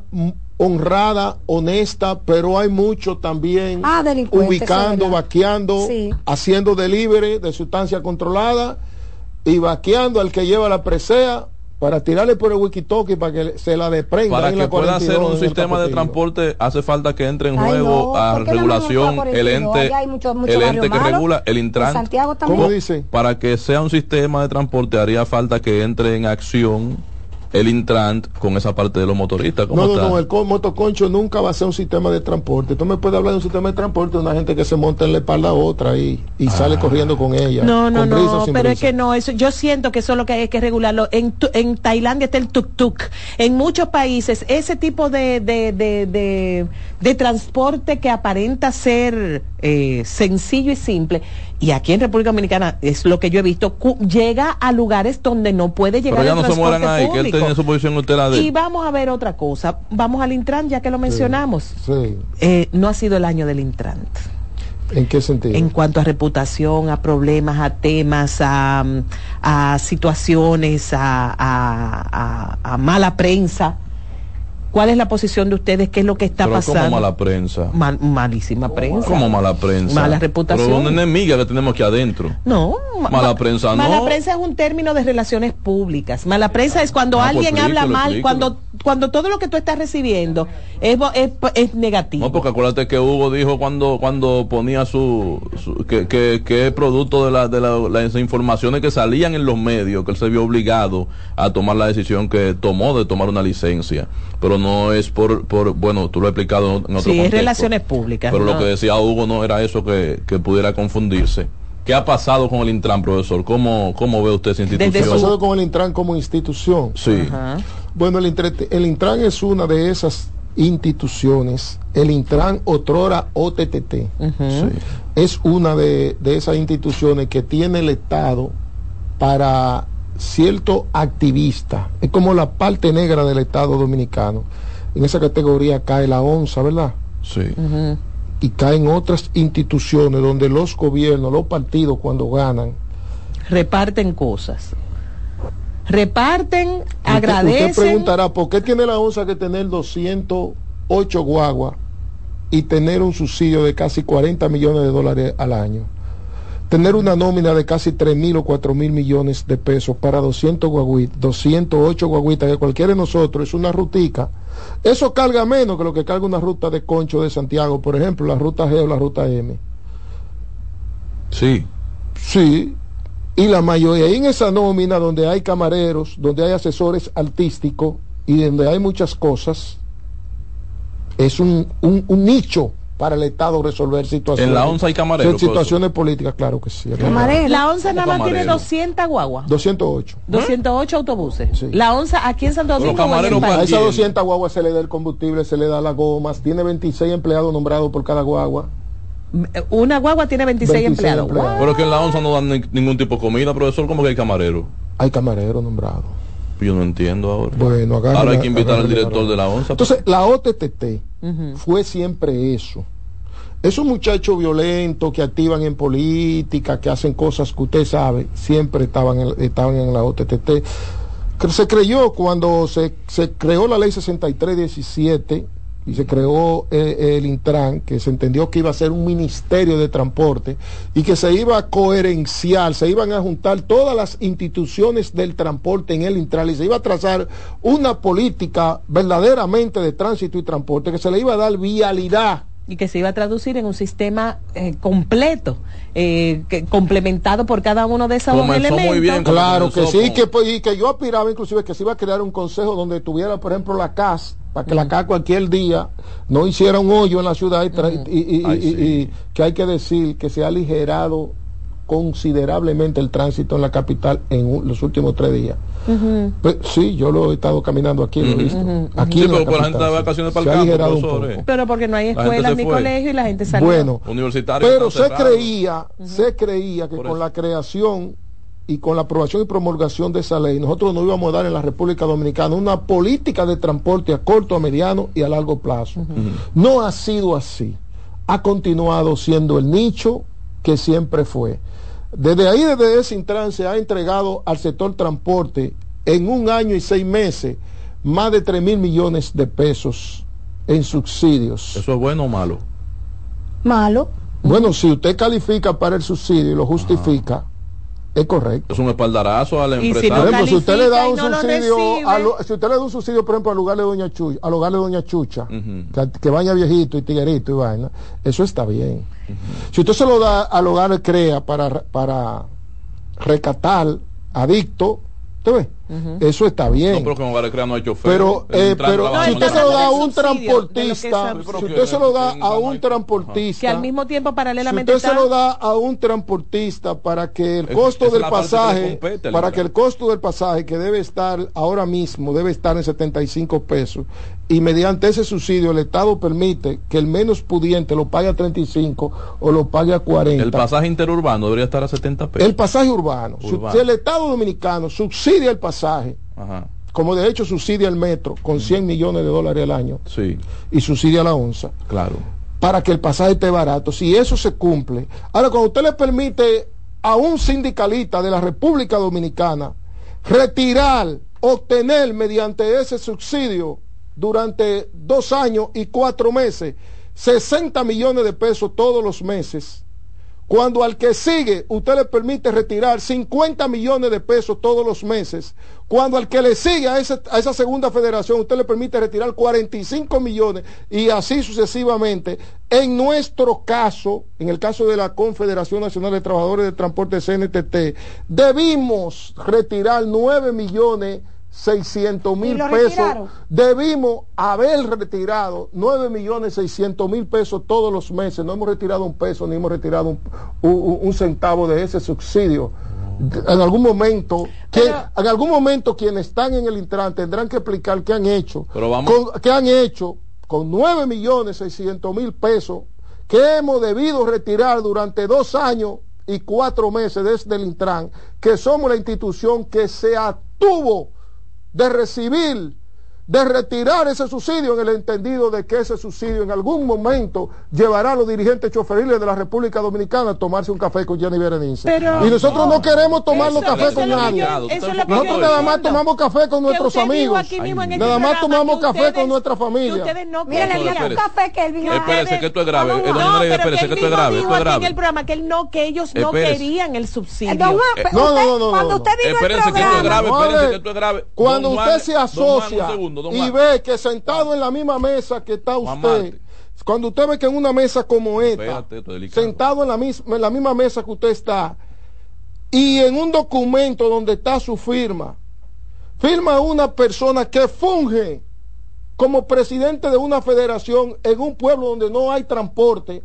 honradas, honestas, pero hay muchos también Ah, ubicando, vaqueando, Sí. haciendo delivery de sustancia controlada y vaqueando al que lleva la presea para tirarle por el wiki-talkie para que se la desprenda. Para que la pueda 42 ser un sistema de transporte hace falta que entre en Ay, juego no, a ¿por qué no regulación el ente mucho- mucho el ente que malo. regula el Intran Santiago también. ¿Cómo dice? para que sea un sistema de transporte haría falta que entre en acción el Intran con esa parte de los motoristas ¿cómo No, no, está? no, el co- motoconcho nunca va a ser un sistema de transporte. Tú me puedes hablar de un sistema de transporte de una gente que se monta en la espalda a otra y, y sale corriendo con ella. No, no, brisa no, pero es que no, eso, yo siento que eso es lo que hay que regularlo. En, tu- en Tailandia está el tuk-tuk. En muchos países, ese tipo de, de, de, de, de transporte que aparenta ser eh, sencillo y simple, y aquí en República Dominicana es lo que yo he visto, llega a lugares donde no puede llegar pero ya el no se transporte mueran ahí que él en su posición usted Y vamos a ver otra cosa. Vamos al Intran, ya que lo mencionamos. Sí. Eh, no ha sido el año del Intran ¿En qué sentido? en cuanto a reputación, a problemas, a temas, a, a situaciones, a, a- a- a mala prensa. ¿Cuál es la posición de ustedes? ¿Qué es lo que está pero pasando? como mala prensa Mal- malísima prensa. como mala prensa Mala reputación. pero una enemiga que tenemos aquí adentro No, ma- Mala ma- prensa, Mala no. prensa es un término de relaciones públicas. Mala prensa es cuando Ah, pues alguien habla mal, cuando cuando todo lo que tú estás recibiendo es, bo- es, es negativo. No, porque acuérdate que Hugo dijo cuando cuando ponía su, su- que, que, que es producto de, la, de la- las informaciones que salían en los medios, que él se vio obligado a tomar la decisión que tomó de tomar una licencia. Pero no es por, por bueno, tú lo has explicado en otro sí, es contexto. relaciones públicas. Pero ¿no? lo que decía Hugo no era eso que, que pudiera confundirse. ¿Qué ha pasado con el Intran, profesor? ¿Cómo, cómo ve usted esa ¿Qué institución? ha pasado con el Intran como institución? Sí. Ajá. Bueno, el, Intre- el Intran es una de esas instituciones. El Intran, otrora OTTT, es una de, de esas instituciones que tiene el Estado para cierto activista. Es como la parte negra del Estado dominicano. En esa categoría cae la ONSA, ¿verdad? Sí. Y caen otras instituciones donde los gobiernos, los partidos cuando ganan, Reparten cosas. Reparten, Usted- agradecen. Usted preguntará, ¿por qué tiene la ONSA que tener 208 guaguas y tener un subsidio de casi 40 millones de dólares al año? Tener una nómina de casi 3 mil o 4 mil millones de pesos para 200 guaguitas, 208 guaguitas, que cualquiera de nosotros es una rutica, eso carga menos que lo que carga una ruta de concho de Santiago, por ejemplo, la ruta G o la ruta M. Sí. Sí. Y la mayoría, en esa nómina donde hay camareros, donde hay asesores artísticos y donde hay muchas cosas, es un, un, un nicho para el Estado resolver situaciones. En la ONSA hay camareros. Situaciones políticas, claro que sí. La ONSA nada más tiene 200 guaguas. 208. 208 autobuses. La ONSA aquí en Santo Domingo. A esas 200 guaguas se le da el combustible, se le da las gomas. Tiene 26 empleados nombrados por cada guagua. Una guagua tiene 26, empleados. Pero que en la ONSA no dan ningún tipo de comida, profesor, como que hay camarero. Hay camarero nombrado. Yo no entiendo ahora. Bueno, ahora hay que invitar al director de la ONSA. Entonces, la OTTT fue siempre eso. Esos muchachos violentos que activan en política, que hacen cosas que usted sabe, siempre estaban en, estaban en la OTTT. Se creyó cuando se, se creó la ley 6317 y se creó eh, el Intran, que se entendió que iba a ser un ministerio de transporte y que se iba a coherenciar, se iban a juntar todas las instituciones del transporte en el Intran y se iba a trazar una política verdaderamente de tránsito y transporte, que se le iba a dar vialidad y que se iba a traducir en un sistema eh, completo, eh, complementado por cada uno de esos elementos. Muy bien, claro que sí, que, pues, y que yo aspiraba inclusive que se iba a crear un consejo donde tuviera, por ejemplo, la CAS, para que la CAS cualquier día no hiciera un hoyo en la ciudad y, que hay que decir que se ha aligerado considerablemente el tránsito en la capital en los últimos tres días. Pues, sí, yo lo he estado caminando aquí, lo he visto. Aquí sí, pero por la gente de vacaciones para el campo, Pero porque no hay escuelas ni colegios y la gente sale. Bueno, pero se creía, se creía que con la creación y con la aprobación y promulgación de esa ley, nosotros nos íbamos a dar en la República Dominicana una política de transporte a corto, a mediano y a largo plazo. No ha sido así. Ha continuado siendo el nicho que siempre fue. Desde ahí, desde ese Intran, se ha entregado al sector transporte en un año y seis meses más de 3 mil millones de pesos en subsidios. ¿Eso es bueno o malo? Malo. Bueno, si usted califica para el subsidio y lo justifica, es correcto. Es un espaldarazo al empresario. Si por ejemplo, si usted le da un subsidio, si usted le da un subsidio, por ejemplo, al lugar de Doña Chucha, al hogar de Doña Chucha, que, vaya viejito y tiguerito y vaina, eso está bien. Si usted se lo da al hogar de CREA para, para recatar adicto, Eso está bien. No, pero Crea no hay chofer. Pero, eh, pero si usted se lo da a un transportista, si usted se lo da a un transportista, que al mismo tiempo paralelamente si usted se lo da a un transportista para que el costo del pasaje, para que el costo del pasaje que debe estar ahora mismo debe estar en 75 pesos y mediante ese subsidio el Estado permite que el menos pudiente lo pague a 35 o lo pague a 40. El pasaje interurbano debería estar a 70 pesos. El pasaje urbano. Si el Estado dominicano subsidia el pasaje, como de hecho subsidia el metro con 100 millones de dólares al año sí. y subsidia la onza. Claro. Para que el pasaje esté barato. Si eso se cumple. Ahora, cuando usted le permite a un sindicalista de la República Dominicana retirar, obtener mediante ese subsidio durante dos años y cuatro meses, 60 millones de pesos todos los meses, cuando al que sigue usted le permite retirar 50 millones de pesos todos los meses, cuando al que le sigue a, esa segunda federación usted le permite retirar 45 millones y así sucesivamente, en nuestro caso, en el caso de la Confederación Nacional de Trabajadores de Transporte CNTT, debimos retirar 9 millones 600 mil pesos. Debimos haber retirado 9 millones 600 mil pesos todos los meses. No hemos retirado un peso ni hemos retirado un, centavo de ese subsidio. En algún momento, en algún momento quienes están en el Intran tendrán que explicar qué han hecho. qué han hecho con 9 millones 600 mil pesos que hemos debido retirar durante dos años y cuatro meses desde el Intran, que somos la institución que se atuvo de recibir de retirar ese subsidio en el entendido de que ese subsidio en algún momento llevará a los dirigentes choferiles de la República Dominicana a tomarse un café con Jenny Berenice. y nosotros no, queremos tomarnos café con nadie. nosotros nada más tomamos café con nuestros amigos. Nada más tomamos café con nuestra familia. Mira, le dio un café que él vino Espérese, que esto es grave. No, espérese, que esto es grave. Esto es grave. en el programa que él no, que ellos no querían el subsidio. No, no, no, Cuando usted vino Espérese, que esto es grave. Espérese, que esto es grave. Cuando usted se asocia y ve que sentado en la misma mesa que está usted, cuando usted ve que en una mesa como esta, sentado en la, misma, en la misma mesa que usted está, y en un documento donde está su firma, firma una persona que funge como presidente de una federación en un pueblo donde no hay transporte,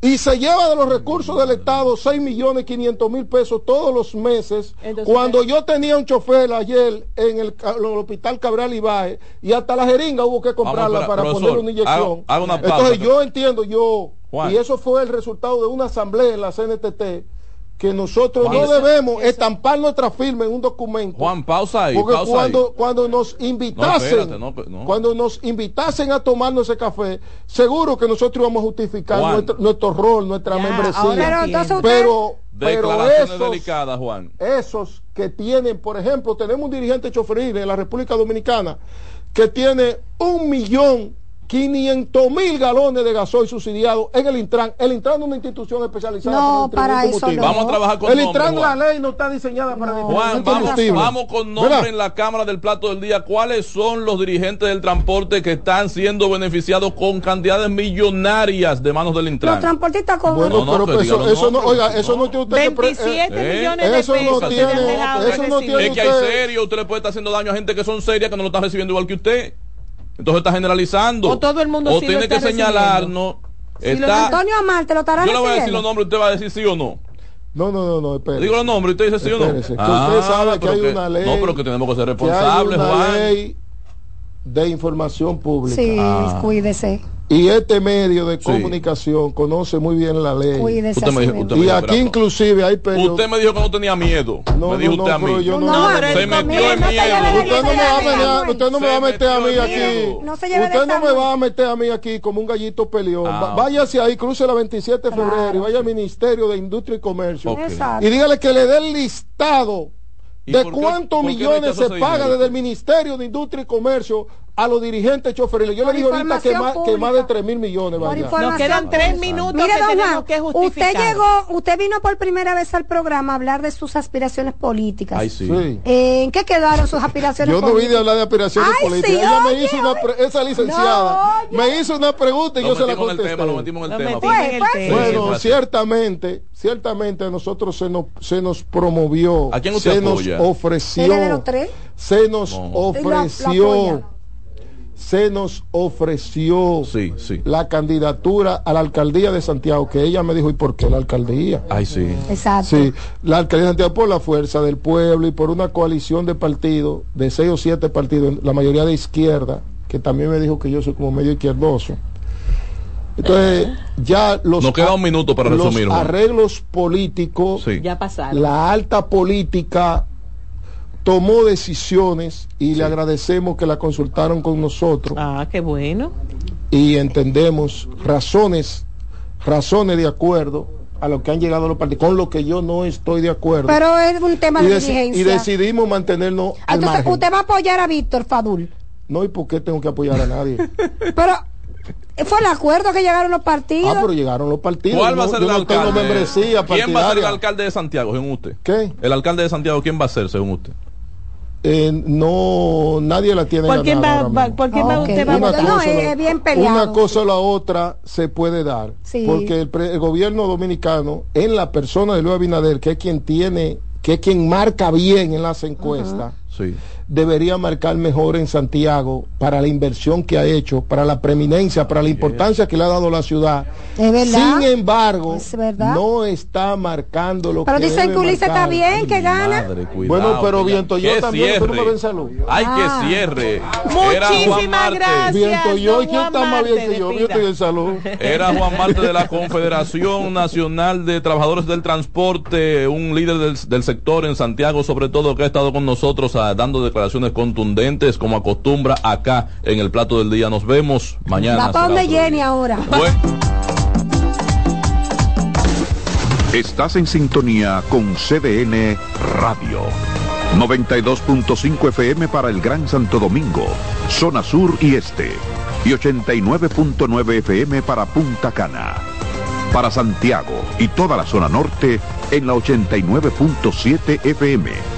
y se lleva de los recursos del Estado 6 millones 500 mil pesos todos los meses. cuando yo tenía un chofer ayer en el, hospital Cabral Ibae y hasta la jeringa hubo que comprarla para poner una inyección. Entonces yo entiendo, yo, y eso fue el resultado de una asamblea en la CNTT que nosotros no debemos estampar nuestra firma en un documento. Juan, pausa ahí. Porque cuando, cuando nos invitasen, cuando nos invitasen a tomarnos ese café, seguro que nosotros íbamos a justificar nuestro, rol, nuestra membresía. Pero, pero, esos, Juan. esos que tienen, por ejemplo, tenemos un dirigente choferil en la República Dominicana que tiene un millón 500 mil galones de gasoil subsidiado en el Intran. El Intran es una institución especializada no, para, el eso Vamos a trabajar con El Intran, la ley no está diseñada para no. Juan, vamos, vamos, con nombre en la Cámara del Plato del Día. ¿Cuáles son los dirigentes del transporte que están siendo beneficiados con cantidades millonarias de manos del Intran? Los transportistas con... Bueno, no, pero eso, eso no, oiga, eso no tiene usted 27 que... millones de eso pesos. No tiene, eso no tiene Es que hay serio, usted le puede estar haciendo daño a gente que son serias, que no lo están recibiendo igual que usted. Entonces está generalizando. O todo el mundo O tiene que señalarnos. Si está, Antonio Amar te lo estará Yo le voy a decir los nombres, usted va a decir sí o no. No, no, no, no, espérese. Digo los nombres, usted dice sí o no. Que ah, usted sabe que hay una ley. No, pero que tenemos que ser responsables, que hay una Juan. ley de información pública. Sí, ah. cuídese. Y este medio de comunicación conoce muy bien la ley. Usted me dijo, y aquí inclusive hay periodistas. Usted me dijo que no tenía miedo. No, me dijo no, usted a mí. Yo no, se metió en miedo. Usted no me va a meter, usted no me va a meter a mí aquí. usted no me va a meter a mí aquí como un gallito peleón. Ah, váyase ahí, cruce la 27 de febrero y vaya al Ministerio de Industria y Comercio. Y dígale que le dé el listado de cuántos millones se paga desde el Ministerio de Industria y Comercio a los dirigentes choferiles. Yo le digo ahorita que más, que más de 3 mil millones. Nos quedan 3 minutos Mire, que tenemos que justificar. Usted llegó, usted vino por primera vez al programa a hablar de sus aspiraciones políticas. Ay, sí. Eh, ¿En qué quedaron sus aspiraciones políticas? Yo no vine a hablar de aspiraciones políticas. Ella me hizo una, esa licenciada, me hizo una pregunta y yo se la contesté. lo metimos en el tema. Bueno, ciertamente, ciertamente a nosotros se nos, se nos promovió. ¿A quién usted se nos ofreció. Se nos ofreció se nos ofreció la candidatura a la alcaldía de Santiago, que ella me dijo, ¿y por qué la alcaldía? Ay, sí. Exacto. Sí, la alcaldía de Santiago por la fuerza del pueblo y por una coalición de partidos, de seis o siete partidos, la mayoría de izquierda, que también me dijo que yo soy como medio izquierdoso. Entonces, ya los, Nos queda un minuto para los resumir, arreglos políticos, ya pasaron. la alta política tomó decisiones y le agradecemos que la consultaron con nosotros. Ah, qué bueno. Y entendemos razones, razones de acuerdo a lo que han llegado los partidos, con lo que yo no estoy de acuerdo. Pero es un tema de diligencia. Y decidimos mantenernos al Entonces, ¿usted va a apoyar a Víctor Fadul? No, ¿y por qué tengo que apoyar a nadie? (laughs) Pero fue el acuerdo que llegaron los partidos. Ah, pero llegaron los partidos. ¿Cuál va a ser el alcalde? ¿Quién va a ser el alcalde de Santiago, según usted? ¿Qué? El alcalde de Santiago, ¿quién va a ser, según usted? Eh, no nadie la tiene ¿Por quién va, ¿por quién va usted va a votar? No, es, bien peleado. Una cosa o la otra se puede dar. Porque el, gobierno dominicano, en la persona de Luis Abinader, que es quien tiene, que es quien marca bien en las encuestas, sí debería marcar mejor en Santiago para la inversión que ha hecho, para la preeminencia, para la importancia que le ha dado la ciudad. Sin embargo, no está marcando lo pero que dicen que Ulises está bien, que gana. bueno, pero Viento yo también, no me ven salud. Ay, que ah. cierre. Muchísimas gracias. Viento yo, ¿quién está más bien que yo? Yo estoy en salud. Era Juan Marte de la Confederación Nacional de Trabajadores del Transporte, un líder del, del sector en Santiago, sobre todo, que ha estado con nosotros ah, dando declaraciones contundentes como acostumbra acá en el plato del día. Nos vemos mañana. Va para donde Jenny ahora. Estás en sintonía con CDN Radio. 92.5 FM para el Gran Santo Domingo, zona sur y este. Y 89.9 FM para Punta Cana. Para Santiago y toda la zona norte en la 89.7 FM.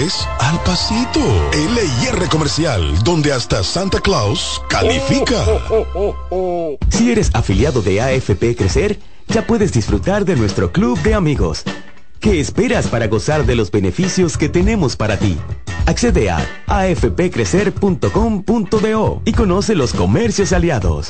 al pasito. LIR Comercial, donde hasta Santa Claus califica. Si eres afiliado de AFP Crecer, ya puedes disfrutar de nuestro club de amigos. ¿Qué esperas para gozar de los beneficios que tenemos para ti? Accede a afpcrecer.com.do y conoce los comercios aliados.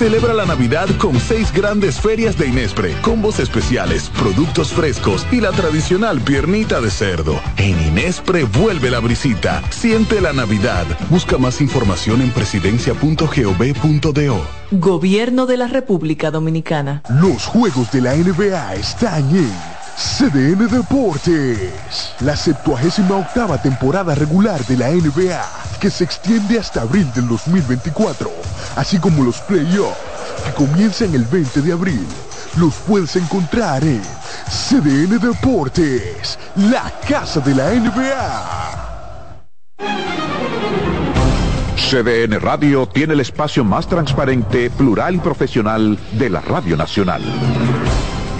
Celebra la Navidad con seis grandes ferias de Inespre, combos especiales, productos frescos y la tradicional piernita de cerdo. En Inespre vuelve la brisita. Siente la Navidad. Busca más información en presidencia.gov.do. Gobierno de la República Dominicana. Los juegos de la NBA están en CDN Deportes. La 78 octava temporada regular de la NBA, que se extiende hasta abril del 2024, así como los playoffs, que comienzan el 20 de abril. Los puedes encontrar en CDN Deportes, la casa de la NBA. CDN Radio tiene el espacio más transparente, plural y profesional de la Radio Nacional.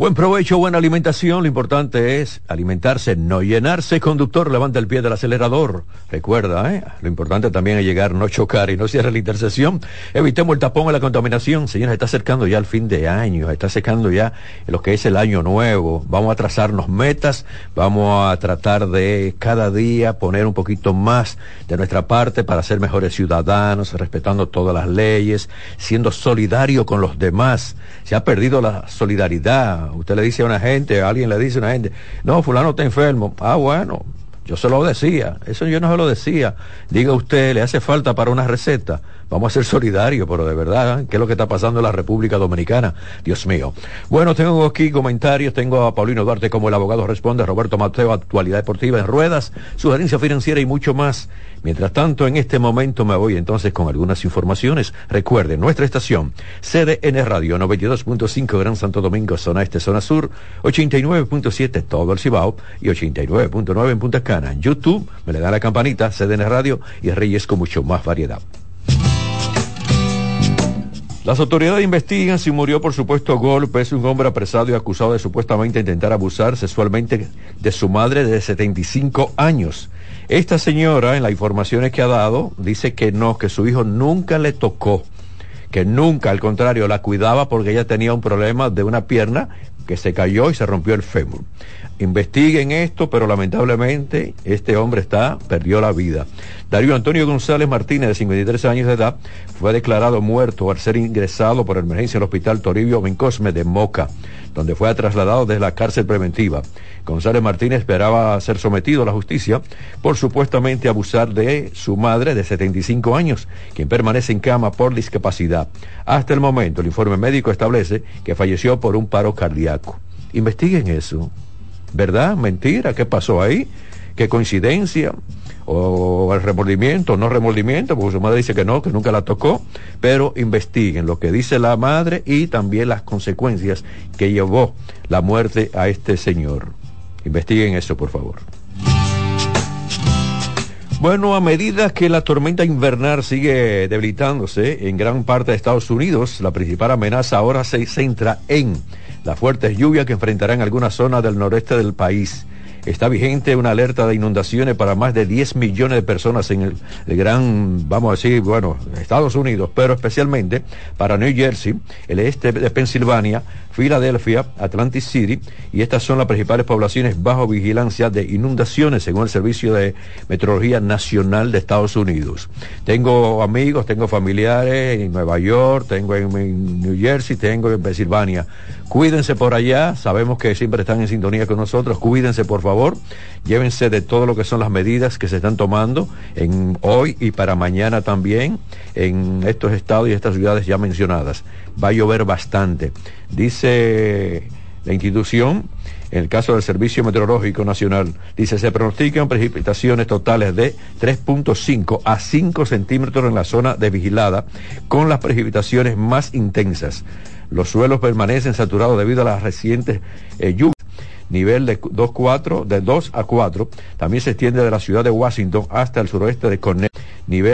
Buen provecho, buena alimentación. Lo importante es alimentarse, no llenarse. Conductor, levanta el pie del acelerador. Recuerda, ¿eh? lo importante también es llegar, no chocar y no cierre la intersección. Evitemos el tapón y la contaminación. Señores, está acercando ya el fin de año, está acercando ya lo que es el año nuevo. Vamos a trazarnos metas, vamos a tratar de cada día poner un poquito más de nuestra parte para ser mejores ciudadanos, respetando todas las leyes, siendo solidario con los demás. Se ha perdido la solidaridad Usted le dice a una gente, a alguien le dice a una gente, no, fulano está enfermo. Ah, bueno, yo se lo decía, eso yo no se lo decía. Diga usted, le hace falta para una receta. Vamos a ser solidarios, pero de verdad, ¿eh? ¿qué es lo que está pasando en la República Dominicana? Dios mío. Bueno, tengo aquí comentarios, tengo a Paulino Duarte como el abogado responde, Roberto Mateo, actualidad deportiva en ruedas, sugerencia financiera y mucho más. Mientras tanto, en este momento me voy entonces con algunas informaciones. Recuerden, nuestra estación, CDN Radio 92.5 Gran Santo Domingo, zona este, zona sur, 89.7 todo el Cibao y 89.9 en Punta Cana. En YouTube, me le da la campanita, CDN Radio y Reyes con mucho más variedad. Las autoridades investigan si murió por supuesto golpes un hombre apresado y acusado de supuestamente intentar abusar sexualmente de su madre de 75 años. Esta señora, en las informaciones que ha dado, dice que no, que su hijo nunca le tocó, que nunca, al contrario, la cuidaba porque ella tenía un problema de una pierna que se cayó y se rompió el fémur investiguen esto, pero lamentablemente este hombre está, perdió la vida. Darío Antonio González Martínez, de 53 años de edad, fue declarado muerto al ser ingresado por emergencia al hospital Toribio Bencosme de Moca, donde fue trasladado desde la cárcel preventiva. González Martínez esperaba ser sometido a la justicia por supuestamente abusar de su madre de 75 años, quien permanece en cama por discapacidad. Hasta el momento, el informe médico establece que falleció por un paro cardíaco. Investiguen eso. ¿Verdad? Mentira. ¿Qué pasó ahí? ¿Qué coincidencia? o el remordimiento, no remordimiento, porque su madre dice que no, que nunca la tocó, pero investiguen lo que dice la madre y también las consecuencias que llevó la muerte a este señor. Investiguen eso, por favor. Bueno, a medida que la tormenta invernal sigue debilitándose en gran parte de Estados Unidos, la principal amenaza ahora se centra en las fuertes lluvias que enfrentarán algunas zonas del noreste del país. Está vigente una alerta de inundaciones para más de 10 millones de personas en el, gran, vamos a decir, bueno, Estados Unidos, pero especialmente para New Jersey, el este de Pensilvania, Filadelfia, Atlantic City, y estas son las principales poblaciones bajo vigilancia de inundaciones según el Servicio de Meteorología Nacional de Estados Unidos. Tengo amigos, tengo familiares en Nueva York, tengo en, New Jersey, tengo en Pensilvania. Cuídense por allá, sabemos que siempre están en sintonía con nosotros, cuídense por favor, llévense de todo lo que son las medidas que se están tomando en hoy y para mañana también en estos estados y estas ciudades ya mencionadas. Va a llover bastante. Dice la institución, en el caso del Servicio Meteorológico Nacional, dice, se pronostican precipitaciones totales de 3.5 a 5 centímetros en la zona de vigilada, con las precipitaciones más intensas. Los suelos permanecen saturados debido a las recientes eh, lluvias nivel de 2, 4, de 2 a 4. También se extiende de la ciudad de Washington hasta el suroeste de Connecticut. Nivel